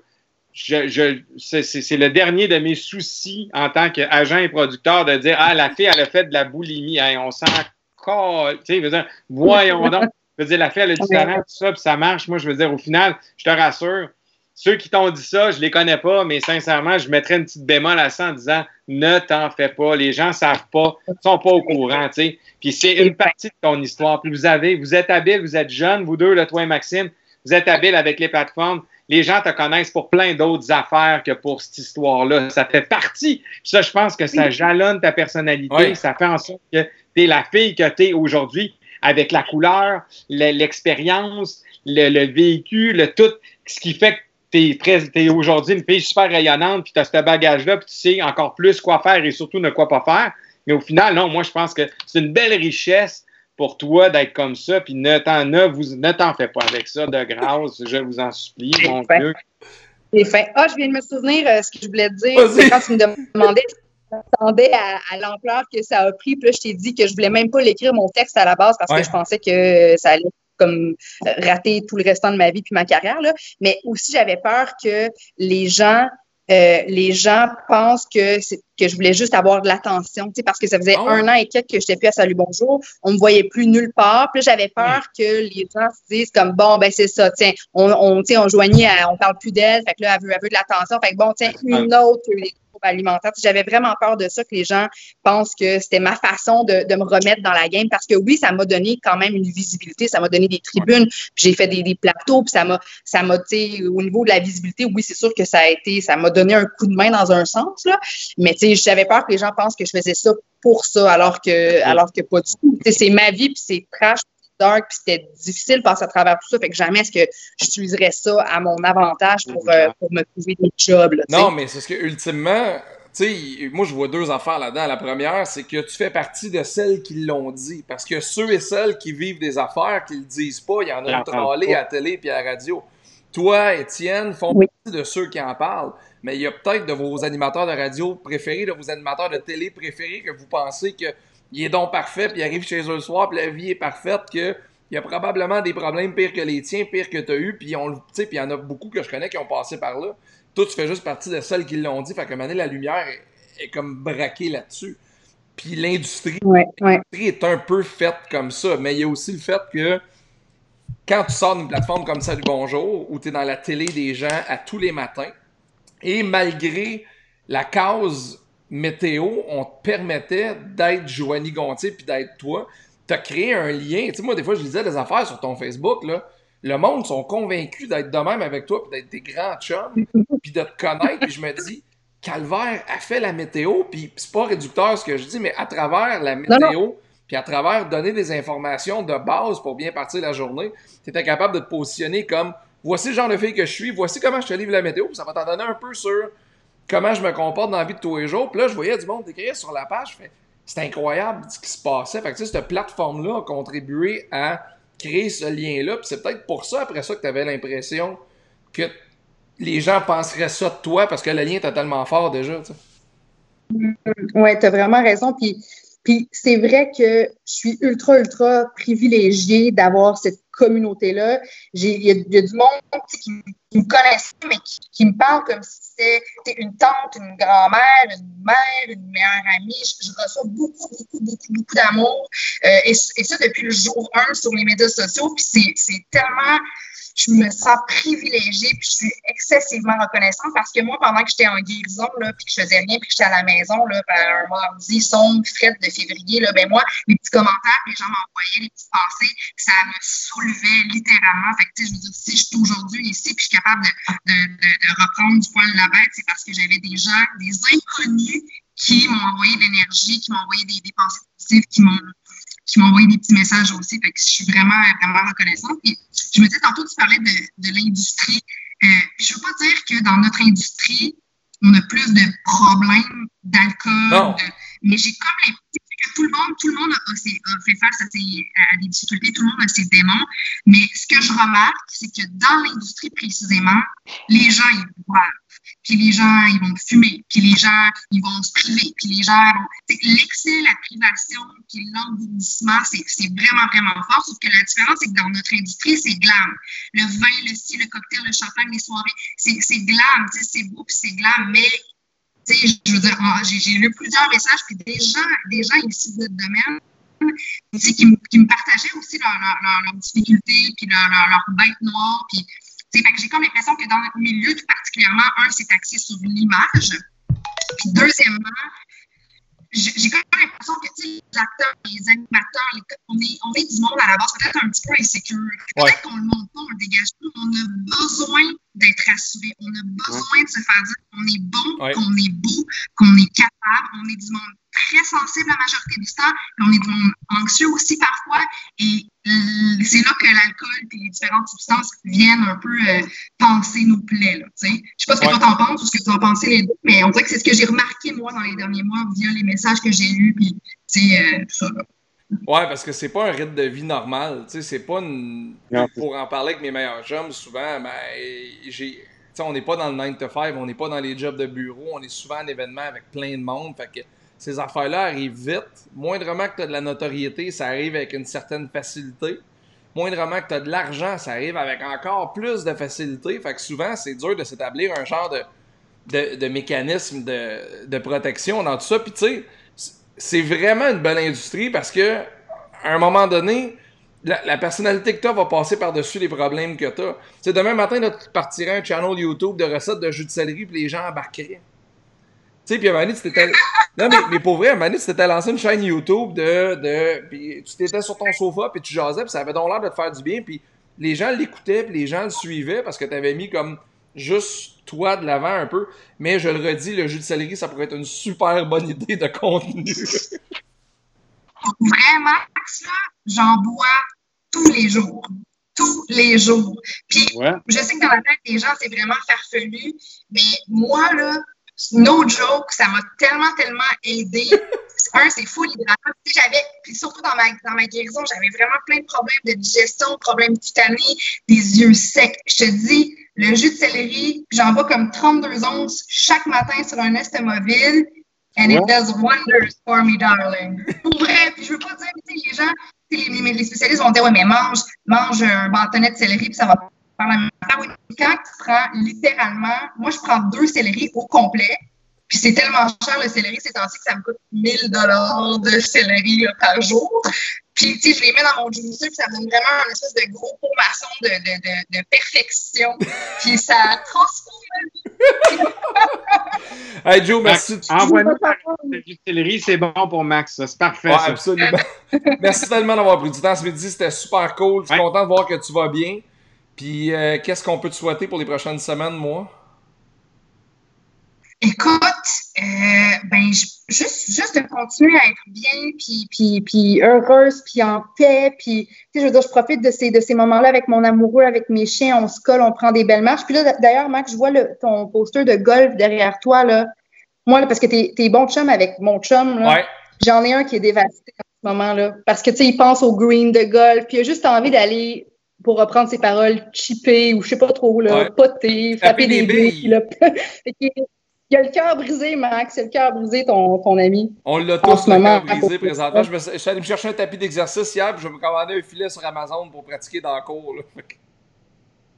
je, c'est le dernier de mes soucis en tant qu'agent et producteur de dire Ah, la fille, elle a fait de la boulimie. on s'en colle. Tu sais, voyons donc. Je veux dire, la fille, elle a du talent, tout ça, puis ça marche. Moi, je veux dire, au final, je te rassure, ceux qui t'ont dit ça, je les connais pas, mais sincèrement, je mettrais une petite bémol à ça en disant ne t'en fais pas. Les gens savent pas, ils sont pas au courant, tu sais. Puis c'est une partie de ton histoire. Puis vous avez, vous êtes habile, vous êtes jeune, vous deux, le toi et Maxime, vous êtes habile avec les plateformes les gens te connaissent pour plein d'autres affaires que pour cette histoire-là. Ça fait partie. Ça, je pense que ça jalonne ta personnalité. Ça fait en sorte que tu es la fille que tu es aujourd'hui avec la couleur, l'expérience, le, véhicule, tout ce qui fait que tu es, aujourd'hui une fille super rayonnante, puis tu as ce bagage-là, puis tu sais encore plus quoi faire et surtout ne quoi pas faire. Mais au final, non, moi, je pense que c'est une belle richesse pour toi d'être comme ça, puis ne t'en ne, t'en fais pas avec ça de grâce, je vous en supplie, mon Dieu. C'est fin. Ah, je viens de me souvenir euh, ce que je voulais te dire. C'est quand tu me demandais m'attendais à, à l'ampleur que ça a pris. Puis là, je t'ai dit que je voulais même pas l'écrire mon texte à la base parce que je pensais que ça allait comme rater tout le restant de ma vie puis ma carrière. Là. Mais aussi, j'avais peur que les gens euh, les gens pensent que, que je voulais juste avoir de l'attention, parce que ça faisait ah un an et quelques que je n'étais plus à Salut Bonjour, on me voyait plus nulle part. Puis j'avais peur que les gens se disent comme bon, ben c'est ça, tiens, on, on, on joignait, on parle plus d'elle, fait que là, elle veut, elle veut de l'attention. Fait que bon, tiens, une autre, alimentaire. J'avais vraiment peur de ça, que les gens pensent que c'était ma façon de, me remettre dans la game parce que oui, ça m'a donné quand même une visibilité, ça m'a donné des tribunes, j'ai fait des, plateaux, puis ça m'a, ça m'a, au niveau de la visibilité, oui, c'est sûr que ça a été, ça m'a donné un coup de main dans un sens, là. Mais tu sais, j'avais peur que les gens pensent que je faisais ça pour ça, alors que, alors que pas du tout. c'est ma vie, puis c'est trash, dark, puis c'était difficile de passer à travers tout ça. Fait que jamais est-ce que j'utiliserais ça à mon avantage pour, euh, pour me trouver des jobs. non, mais c'est ce que, ultimement, tu sais, moi, je vois deux affaires là-dedans. La première, c'est que tu fais partie de celles qui l'ont dit. Parce que ceux et celles qui vivent des affaires, qui le disent pas, il y en a un trôlé à la télé puis à la radio. Toi, Étienne, font partie de ceux qui en parlent. Mais il y a peut-être de vos animateurs de radio préférés, de vos animateurs de télé préférés que vous pensez que il est donc parfait, puis il arrive chez eux le soir, puis la vie est parfaite, qu'il y a probablement des problèmes pires que les tiens, pires que tu as eu, puis il y en a beaucoup que je connais qui ont passé par là. Toi, tu fais juste partie de celles qui l'ont dit, fait que maintenant, la lumière est, comme braquée là-dessus. Puis l'industrie est un peu faite comme ça, mais il y a aussi le fait que quand tu sors d'une plateforme comme Salut Bonjour, où tu es dans la télé des gens à tous les matins, et malgré la cause météo, on te permettait d'être Joanie Gontier puis d'être toi. Tu as créé un lien. Tu sais, moi, des fois, je lisais des affaires sur ton Facebook, là. Le monde sont convaincus d'être de même avec toi, puis d'être des grands chums, puis de te connaître. Puis je me dis, Calvaire a fait la météo, puis c'est pas réducteur ce que je dis, mais à travers la météo, puis à travers donner des informations de base pour bien partir la journée, tu étais capable de te positionner comme voici le genre de fille que je suis, voici comment je te livre la météo, puis ça va t'en donner un peu sur comment je me comporte dans la vie de tous les jours. Puis là, je voyais du monde écrire sur la page. c'est incroyable ce qui se passait. Fait que, cette plateforme-là a contribué à créer ce lien-là. Puis c'est peut-être pour ça, après ça, que tu avais l'impression que les gens penseraient ça de toi parce que le lien est tellement fort déjà. Oui, tu as vraiment raison. Puis, puis c'est vrai que je suis ultra, ultra privilégiée d'avoir cette communauté-là. Il y, a du monde qui, me connaissaient, mais qui, me parlent comme si c'était une tante, une grand-mère, une mère, une meilleure amie. Je, reçois beaucoup, beaucoup, beaucoup, beaucoup d'amour. Euh, et, ça depuis le jour 1 sur les médias sociaux. Puis c'est tellement je me sens privilégiée, puis je suis excessivement reconnaissante parce que moi, pendant que j'étais en guérison, là, puis que je faisais rien, puis que j'étais à la maison, là, ben, un mardi sombre, fret de février, là, ben moi, les petits commentaires les gens m'envoyaient, les petites pensées, ça me soulevait littéralement. Fait que, je veux dire, si je suis aujourd'hui ici, puis je suis capable de, de, de, reprendre du poil de la bête, c'est parce que j'avais des gens, des inconnus qui m'ont envoyé de l'énergie, qui m'ont envoyé des, des pensées positives, qui m'ont qui m'ont envoyé des petits messages aussi. Fait que je suis vraiment, vraiment reconnaissante. Et je me disais, tantôt, tu parlais de, de l'industrie. Euh, je ne veux pas dire que dans notre industrie, on a plus de problèmes d'alcool, mais j'ai comme tout le monde, tout le monde a, fait face à, des difficultés, tout le monde a ses démons. Mais ce que je remarque, c'est que dans l'industrie précisément, les gens, ils boivent puis les gens, ils vont fumer, puis les gens, ils vont se priver, puis les gens L'excès, la privation, puis l'engourdissement, c'est vraiment, vraiment fort. Sauf que la différence, c'est que dans notre industrie, c'est glam. Le vin, le style, le cocktail, le champagne, les soirées, c'est glam, c'est beau, puis c'est glam, mais je veux dire, j'ai lu plusieurs messages, puis des gens, des gens ici de notre domaine, qui, me partageaient aussi leurs leur, difficultés, puis leurs leur, bêtes noires, puis j'ai comme l'impression que dans notre milieu, tout particulièrement, un, c'est axé sur l'image. Puis deuxièmement, j'ai comme l'impression que les acteurs, les animateurs, on, est, on est du monde à la base peut-être un petit peu insécure. Peut-être qu'on le montre pas, on le dégage pas. On a besoin d'être rassuré. On a besoin de se faire dire qu'on est bon, qu'on est beau, qu'on est capable. On est du monde très sensible la majorité du temps, on est du monde anxieux aussi parfois. Et euh, c'est là que l'alcool et les différentes substances viennent un peu euh, penser nos plaies. Là, je ne sais pas ce que toi t'en penses ou ce que tu en pensais les deux, mais on dirait que c'est ce que j'ai remarqué moi dans les derniers mois via les messages que j'ai lus puis euh, tout ça. Ouais, parce que c'est pas un rythme de vie normal. C'est pas une. Pour en parler avec mes meilleurs chums, souvent, ben, j'ai. on n'est pas dans le 9 to 5, on n'est pas dans les jobs de bureau, on est souvent en événement avec plein de monde. Fait que ces affaires-là arrivent vite. Moindrement que tu as de la notoriété, ça arrive avec une certaine facilité. Moindrement que tu as de l'argent, ça arrive avec encore plus de facilité. Fait que souvent, c'est dur de s'établir un genre de, de, mécanisme de, de, protection dans tout ça. Puis tu sais, c'est vraiment une bonne industrie parce que à un moment donné, la, personnalité que tu as va passer par-dessus les problèmes que tu as. sais, demain matin, tu partirais un channel YouTube de recettes de jus de céleri puis les gens embarqueraient. Tu sais, puis à un moment donné, tu t'étais. Non, mais, mais pour vrai, à un moment donné, tu t'étais lancé une chaîne YouTube de. de puis tu t'étais sur ton sofa, puis tu jasais, puis ça avait donc l'air de te faire du bien, puis les gens l'écoutaient, puis les gens le suivaient parce que tu avais mis comme juste toi de l'avant un peu. Mais je le redis, le jus de céleri, ça pourrait être une super bonne idée de contenu. Vraiment, ça, j'en bois tous les jours. Tous les jours. Puis, je sais que dans la tête des gens, c'est vraiment farfelu, mais moi, là, no joke, ça m'a tellement, tellement aidé. Un, c'est fou libérateur. J'avais, puis surtout dans ma, dans ma guérison, j'avais vraiment plein de problèmes de digestion, problèmes cutanés, des yeux secs. Je te dis, le jus de céleri, j'en bois comme 32 onces chaque matin sur un estomoville. And it does wonders for me, darling. Pour vrai, puis je veux pas dire, tu sais, les gens, les, les, spécialistes vont dire, ouais, mais mange, mange un bâtonnet de céleri, puis ça va par la quand tu prends littéralement, moi, je prends deux céleris au complet. Puis c'est tellement cher le céleri, c'est ainsi que ça me coûte 1000 dollars de céleri par jour. Puis, tu sais, je les mets dans mon juicer, puis ça me donne vraiment un espèce de gros pot maçon de, de, de, de perfection. Puis ça transforme Hey Joe, merci. Envoie-nous du céleri, c'est bon pour Max. C'est parfait. Ouais, absolument. merci tellement d'avoir pris du temps ce midi. C'était super cool. Je suis content de voir que tu vas bien. Puis, euh, qu'est-ce qu'on peut te souhaiter pour les prochaines semaines, moi? Écoute, euh, ben, juste, juste de continuer à être bien, puis, puis, puis heureuse, puis en paix, puis, tu sais, je veux dire, je profite de ces, de ces moments-là avec mon amoureux, avec mes chiens, on se colle, on prend des belles marches. Puis là, d'ailleurs, Max, je vois le, ton poster de golf derrière toi, là. Moi, là, parce que t'es, es bon chum avec mon chum, là. Ouais. J'en ai un qui est dévasté en ce moment-là. Parce que, tu sais, il pense au green de golf, puis il a juste envie d'aller pour reprendre ses paroles, chipper ou je sais pas trop, là, poter, frapper des billes. Il a le cœur brisé, Max. C'est le cœur brisé, ton, ton ami. On l'a tous le cœur brisé présentement. Je, me, suis allé me chercher un tapis d'exercice hier, puis je vais me commander un filet sur Amazon pour pratiquer dans le cours.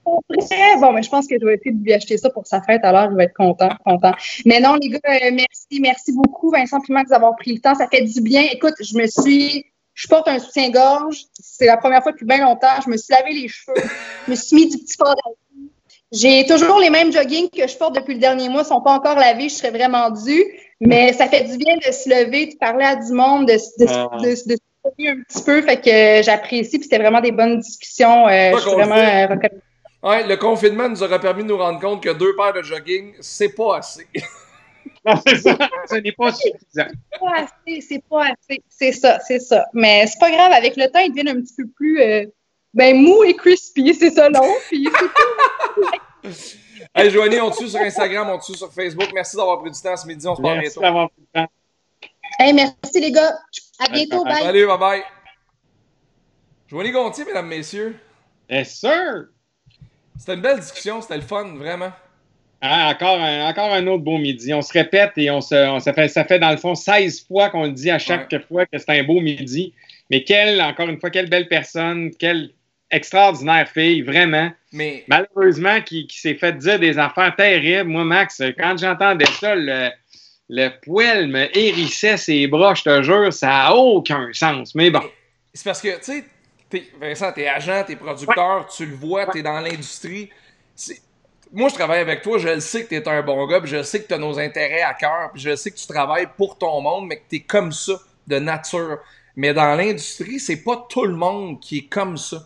bon, mais je pense que je vais essayer de lui acheter ça pour sa fête, alors il va être content, content. Mais non, les gars, euh, merci, merci beaucoup, Vincent Primax, d'avoir pris le temps. Ça fait du bien. Écoute, je me suis. Je porte un soutien-gorge. C'est la première fois depuis bien longtemps. Je me suis lavé les cheveux. Je me suis mis du petit fard J'ai toujours les mêmes joggings que je porte depuis le dernier mois. Ils ne sont pas encore lavés. Je serais vraiment dû. Mais ça fait du bien de se lever, de parler à du monde, de, de, ah. de, de, un petit peu. Fait que j'apprécie. Puis c'était vraiment des bonnes discussions. Euh, je suis vraiment euh, reconnaissante. Ouais, le confinement nous aura permis de nous rendre compte que deux paires de jogging, c'est pas assez. non, c'est ça. Ce n'est pas suffisant. C'est pas assez, c'est pas assez. C'est ça, c'est ça. Mais c'est pas grave. Avec le temps, ils deviennent un petit peu plus euh, ben, mou et crispy. C'est ça, long. Puis c'est Hey, Joanie, on te suit sur Instagram, on te suit sur Facebook. Merci d'avoir pris du temps ce midi. On se parle bientôt. Merci pris du temps. Hey, merci les gars. À bientôt. Bye. Salut, bye bye. Joanie Gontier, mesdames, messieurs. Yes, sir. C'était une belle discussion, c'était le fun, vraiment. Ah, encore, un, encore un autre beau midi. On se répète et on se, on, ça, fait, ça fait dans le fond 16 fois qu'on le dit à chaque fois que c'est un beau midi. Mais quelle, encore une fois, quelle belle personne, quelle extraordinaire fille, vraiment. Mais... Malheureusement, qui, qui s'est fait dire des affaires terribles. Moi, Max, quand j'entendais ça, le, le poil me hérissait ses bras, je te jure, ça n'a aucun sens. Mais bon. C'est parce que, tu sais, Vincent, t'es agent, t'es producteur, tu le vois, t'es dans l'industrie. Moi, je travaille avec toi, je le sais que t'es un bon gars, je sais que t'as nos intérêts à cœur, puis je sais que tu travailles pour ton monde, mais que t'es comme ça, de nature. Mais dans l'industrie, c'est pas tout le monde qui est comme ça.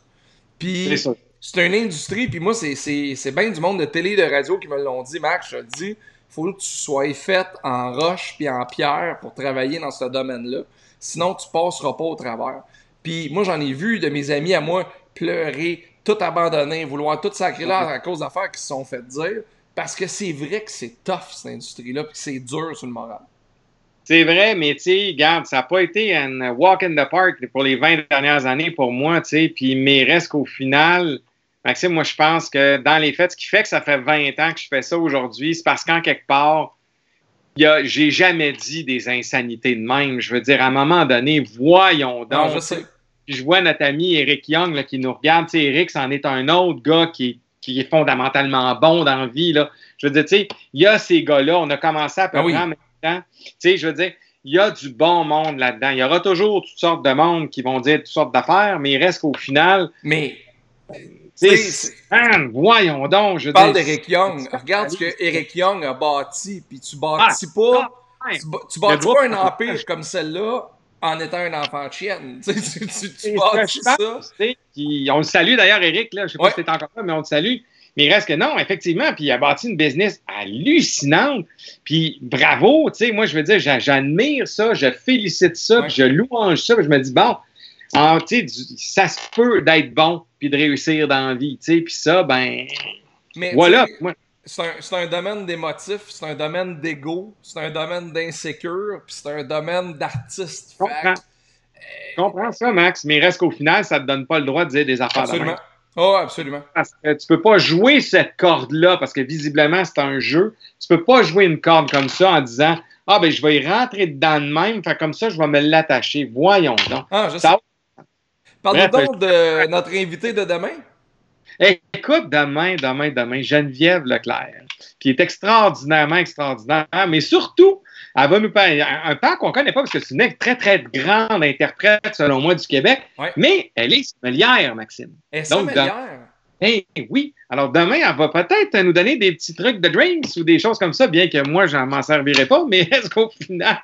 Puis c'est une industrie, puis moi, c'est bien du monde de télé et de radio qui me l'ont dit, Max, je te dis, faut que tu sois fait en roche puis en pierre pour travailler dans ce domaine-là. Sinon, tu passeras pas au travers. Puis moi, j'en ai vu de mes amis à moi pleurer, tout abandonner, vouloir tout sacrer là à cause d'affaires qui se sont faites dire. Parce que c'est vrai que c'est tough, cette industrie-là, puis que c'est dur sur le moral. C'est vrai, mais tu sais, regarde, ça n'a pas été un walk in the park pour les 20 dernières années pour moi, tu sais, puis mais reste qu'au final, Maxime, moi je pense que dans les faits, ce qui fait que ça fait 20 ans que je fais ça aujourd'hui, c'est parce qu'en quelque part, j'ai jamais dit des insanités de même. Je veux dire, à un moment donné, voyons donc. je sais. Je vois notre ami Eric Young qui nous regarde. Tu sais, Eric, c'en est un autre gars qui, qui est fondamentalement bon dans la vie. Là. Je veux dire, tu sais, il y a ces gars-là. On a commencé à peu ah près en même temps. Tu sais, je veux dire, il y a du bon monde là-dedans. Il y aura toujours toutes sortes de monde qui vont dire toutes sortes d'affaires, mais il reste qu'au final. Mais Man, voyons donc. Je parle d'Eric Young. Regarde ce que Eric Young a bâti, puis tu bâtis ah, pas. Ah, tu, bâtis pas un empire comme celle-là en étant un enfant de chienne. tu, tu, tu bâtis ça. on le salue d'ailleurs, Eric. Là, je sais pas si t'es encore là, mais on le salue. Mais il reste que non, effectivement. Puis il a bâti une business hallucinante. Puis bravo, tu sais, moi je veux dire, j'admire ça, je félicite ça, je louange ça. Puis je me dis, bon, ah, ça se peut d'être bon puis de réussir dans la vie, tu sais, puis ça, ben, Mais, voilà. C'est un, un, domaine d'émotif, c'est un domaine d'ego, c'est un domaine d'insécure, puis c'est un domaine d'artiste. Je comprends. comprends ça, Max, mais reste qu'au final, ça te donne pas le droit de dire des affaires Absolument. oh, absolument. Parce que tu peux pas jouer cette corde-là, parce que visiblement, c'est un jeu. Tu peux pas jouer une corde comme ça en disant Ah, ben, je vais y rentrer dedans de même, fait comme ça, je vais me l'attacher. Voyons donc. Ah, je. Parle-nous donc de notre invité de demain. Écoute, demain, demain, demain, Geneviève Leclerc, qui est extraordinairement extraordinaire, mais surtout, elle va nous parler un temps qu'on ne connaît pas parce que c'est une très, très grande interprète, selon moi, du Québec, mais elle est sommelière, Maxime. Elle est sommelière? Eh oui. Alors demain, elle va peut-être nous donner des petits trucs de drinks ou des choses comme ça, bien que moi, je n'en m'en servirai pas, mais est-ce qu'au final.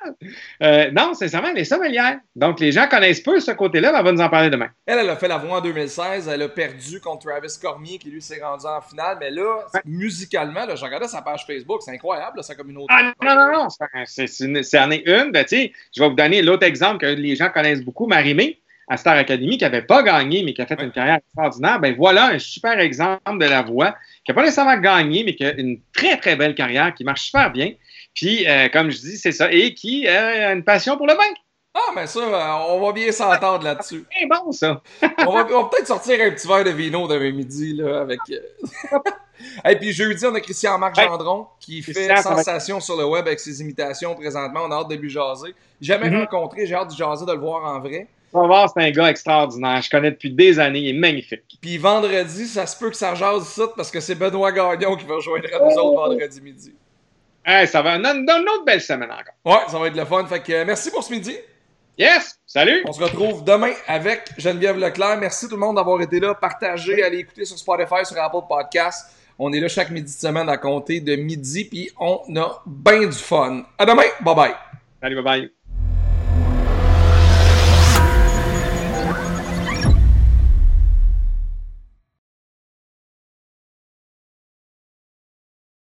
Euh, non, sincèrement, elle est sommelière. Donc les gens connaissent peu ce côté-là, elle va nous en parler demain. Elle, elle a fait la voix en 2016, elle a perdu contre Travis Cormier qui lui s'est rendu en finale, mais là, musicalement, là, je regardais sa page Facebook, c'est incroyable, sa communauté. Ah non, non, non, c'est en est une. Ben, je vais vous donner l'autre exemple que les gens connaissent beaucoup, Marimé à Star Academy, qui n'avait pas gagné, mais qui a fait une carrière extraordinaire, ben voilà un super exemple de la voix, qui n'a pas nécessairement gagné, mais qui a une très, très belle carrière, qui marche super bien. Puis, euh, comme je dis, c'est ça, et qui a une passion pour le vin. Ah, mais ça, euh, on va bien s'entendre là-dessus. C'est bon, ça. on va, peut-être sortir un petit verre de vino demain midi, là, avec. Et euh, puis jeudi, on a Christian-Marc Gendron qui fait sensation sur le web avec ses imitations présentement. On a hâte de lui jaser. Jamais mm-hmm. rencontré, j'ai hâte de jaser, de le voir en vrai. Savard, c'est un gars extraordinaire. Je connais depuis des années. Il est magnifique. Puis vendredi, ça se peut que ça jase ça parce que c'est Benoît Gagnon qui va rejoindre nous autres vendredi midi. Hey, ça va donner une autre belle semaine encore. Ouais, ça va être le fun. Fait que euh, merci pour ce midi. Yes! Salut! On se retrouve demain avec Geneviève Leclerc. Merci tout le monde d'avoir été là. Partagez, allez écouter sur Spotify, sur Apple Podcast. On est là chaque midi de semaine à compter de midi, puis on a bien du fun. À demain! Bye bye! Salut, bye bye!